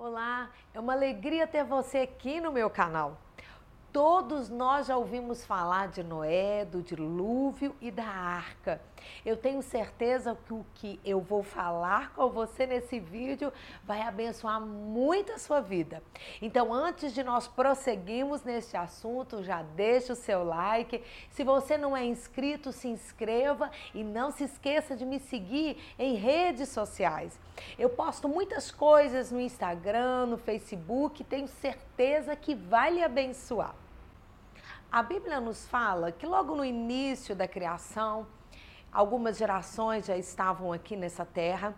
Olá, é uma alegria ter você aqui no meu canal. Todos nós já ouvimos falar de Noé, do dilúvio e da arca. Eu tenho certeza que o que eu vou falar com você nesse vídeo vai abençoar muito a sua vida. Então, antes de nós prosseguirmos neste assunto, já deixa o seu like. Se você não é inscrito, se inscreva e não se esqueça de me seguir em redes sociais. Eu posto muitas coisas no Instagram, no Facebook, tenho certeza que vai lhe abençoar. A Bíblia nos fala que logo no início da criação, algumas gerações já estavam aqui nessa terra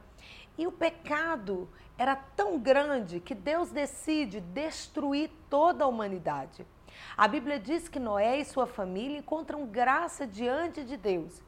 e o pecado era tão grande que Deus decide destruir toda a humanidade. A Bíblia diz que Noé e sua família encontram graça diante de Deus.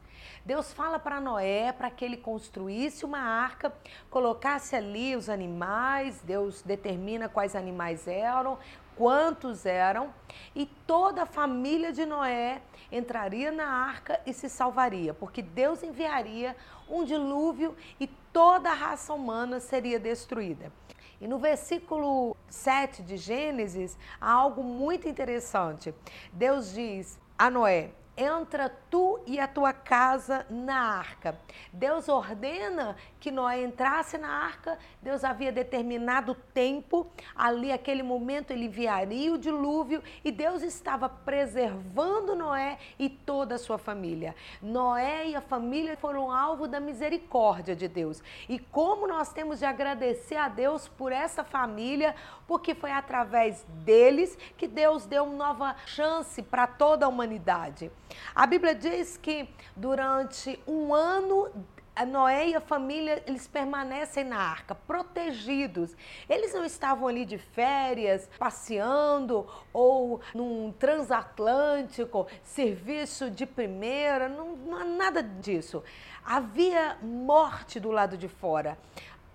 Deus fala para Noé para que ele construísse uma arca, colocasse ali os animais, Deus determina quais animais eram, quantos eram, e toda a família de Noé entraria na arca e se salvaria, porque Deus enviaria um dilúvio e toda a raça humana seria destruída. E no versículo 7 de Gênesis há algo muito interessante. Deus diz a Noé: entra tu e a tua casa na arca. Deus ordena que Noé entrasse na arca, Deus havia determinado tempo, ali aquele momento ele enviaria o dilúvio e Deus estava preservando Noé e toda a sua família. Noé e a família foram alvo da misericórdia de Deus. E como nós temos de agradecer a Deus por essa família, porque foi através deles que Deus deu uma nova chance para toda a humanidade. A Bíblia diz que durante um ano a Noé e a família, eles permanecem na arca, protegidos. Eles não estavam ali de férias, passeando ou num transatlântico, serviço de primeira, não, não nada disso. Havia morte do lado de fora.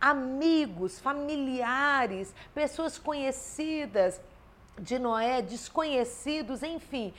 Amigos, familiares, pessoas conhecidas de Noé, desconhecidos, enfim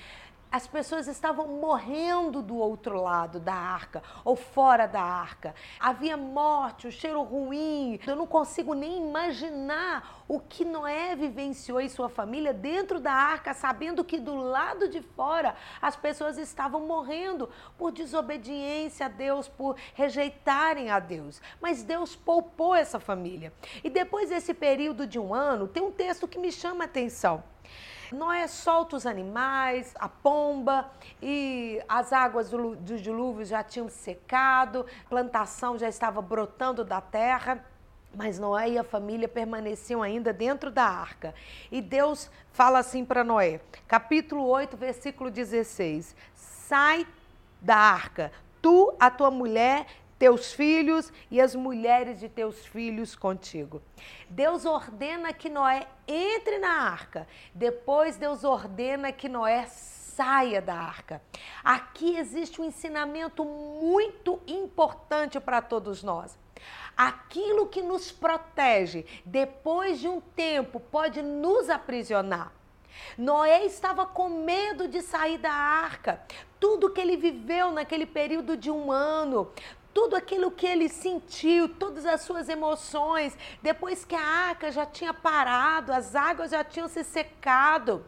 as pessoas estavam morrendo do outro lado da arca ou fora da arca. Havia morte, o cheiro ruim. Eu não consigo nem imaginar o que Noé vivenciou e sua família dentro da arca, sabendo que do lado de fora as pessoas estavam morrendo por desobediência a Deus, por rejeitarem a Deus. Mas Deus poupou essa família. E depois desse período de um ano, tem um texto que me chama a atenção. Noé solta os animais, a pomba e as águas do, do dilúvio já tinham secado, plantação já estava brotando da terra. Mas Noé e a família permaneciam ainda dentro da arca. E Deus fala assim para Noé, capítulo 8, versículo 16: Sai da arca, tu, a tua mulher teus filhos e as mulheres de teus filhos contigo. Deus ordena que Noé entre na arca. Depois Deus ordena que Noé saia da arca. Aqui existe um ensinamento muito importante para todos nós. Aquilo que nos protege depois de um tempo pode nos aprisionar. Noé estava com medo de sair da arca. Tudo que ele viveu naquele período de um ano, tudo aquilo que ele sentiu, todas as suas emoções, depois que a arca já tinha parado, as águas já tinham se secado.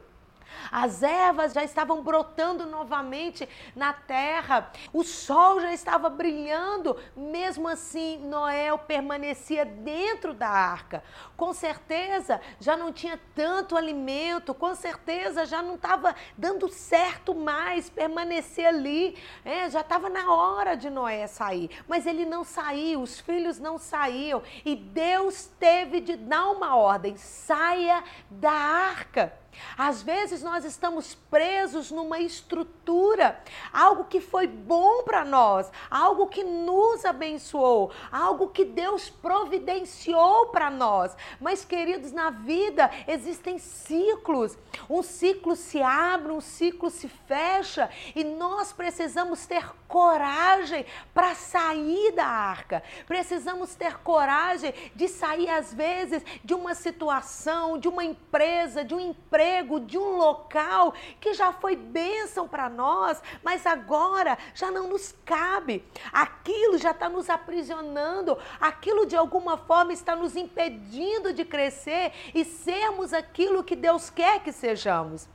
As ervas já estavam brotando novamente na terra, o sol já estava brilhando, mesmo assim Noé permanecia dentro da arca. Com certeza já não tinha tanto alimento, com certeza já não estava dando certo mais permanecer ali, é, já estava na hora de Noé sair, mas ele não saiu, os filhos não saíam. E Deus teve de dar uma ordem: saia da arca. Às vezes nós estamos presos numa estrutura, algo que foi bom para nós, algo que nos abençoou, algo que Deus providenciou para nós. Mas, queridos, na vida existem ciclos. Um ciclo se abre, um ciclo se fecha e nós precisamos ter coragem para sair da arca. Precisamos ter coragem de sair, às vezes, de uma situação, de uma empresa, de um emprego emprego, de um local que já foi bênção para nós, mas agora já não nos cabe. Aquilo já está nos aprisionando, aquilo de alguma forma está nos impedindo de crescer e sermos aquilo que Deus quer que sejamos.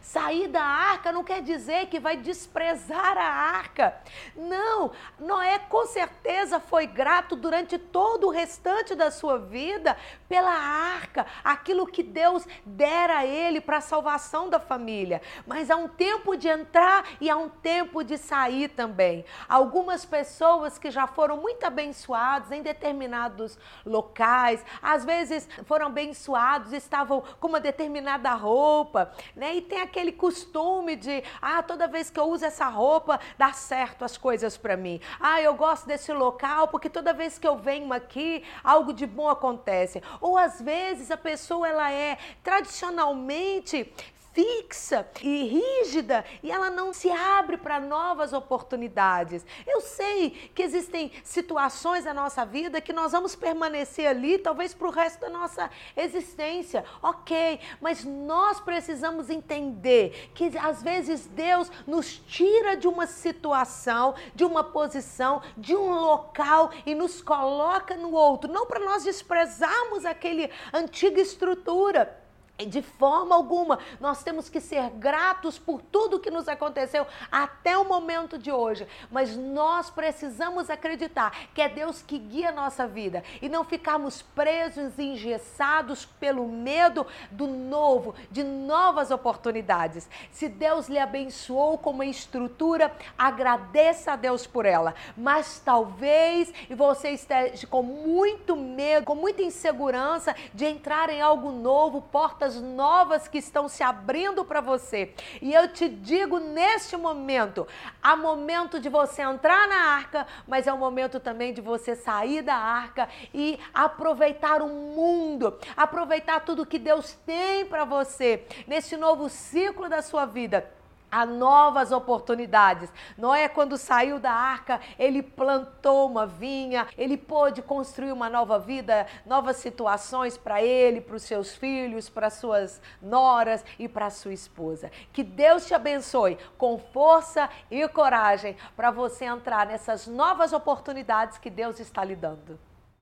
Sair da arca não quer dizer que vai desprezar a arca. Não, Noé com certeza foi grato durante todo o restante da sua vida pela arca, aquilo que Deus dera a ele para a salvação da família. Mas há um tempo de entrar e há um tempo de sair também. Algumas pessoas que já foram muito abençoadas em determinados locais, às vezes foram abençoados, estavam com uma determinada roupa, né? E tem aquele costume de, ah, toda vez que eu uso essa roupa, dá certo as coisas para mim. Ah, eu gosto desse local porque toda vez que eu venho aqui, algo de bom acontece. Ou às vezes a pessoa ela é tradicionalmente fixa e rígida e ela não se abre para novas oportunidades. Eu sei que existem situações na nossa vida que nós vamos permanecer ali, talvez para o resto da nossa existência, ok, mas nós precisamos entender que às vezes Deus nos tira de uma situação, de uma posição, de um local e nos coloca no outro, não para nós desprezarmos aquele antiga estrutura de forma alguma, nós temos que ser gratos por tudo que nos aconteceu até o momento de hoje. Mas nós precisamos acreditar que é Deus que guia a nossa vida e não ficarmos presos e engessados pelo medo do novo, de novas oportunidades. Se Deus lhe abençoou com uma estrutura, agradeça a Deus por ela. Mas talvez você esteja com muito medo, com muita insegurança de entrar em algo novo, portas portas novas que estão se abrindo para você. E eu te digo neste momento, há momento de você entrar na arca, mas é o momento também de você sair da arca e aproveitar o mundo, aproveitar tudo que Deus tem para você nesse novo ciclo da sua vida há novas oportunidades. Noé, quando saiu da arca, ele plantou uma vinha, ele pôde construir uma nova vida, novas situações para ele, para os seus filhos, para suas noras e para sua esposa. Que Deus te abençoe com força e coragem para você entrar nessas novas oportunidades que Deus está lhe dando.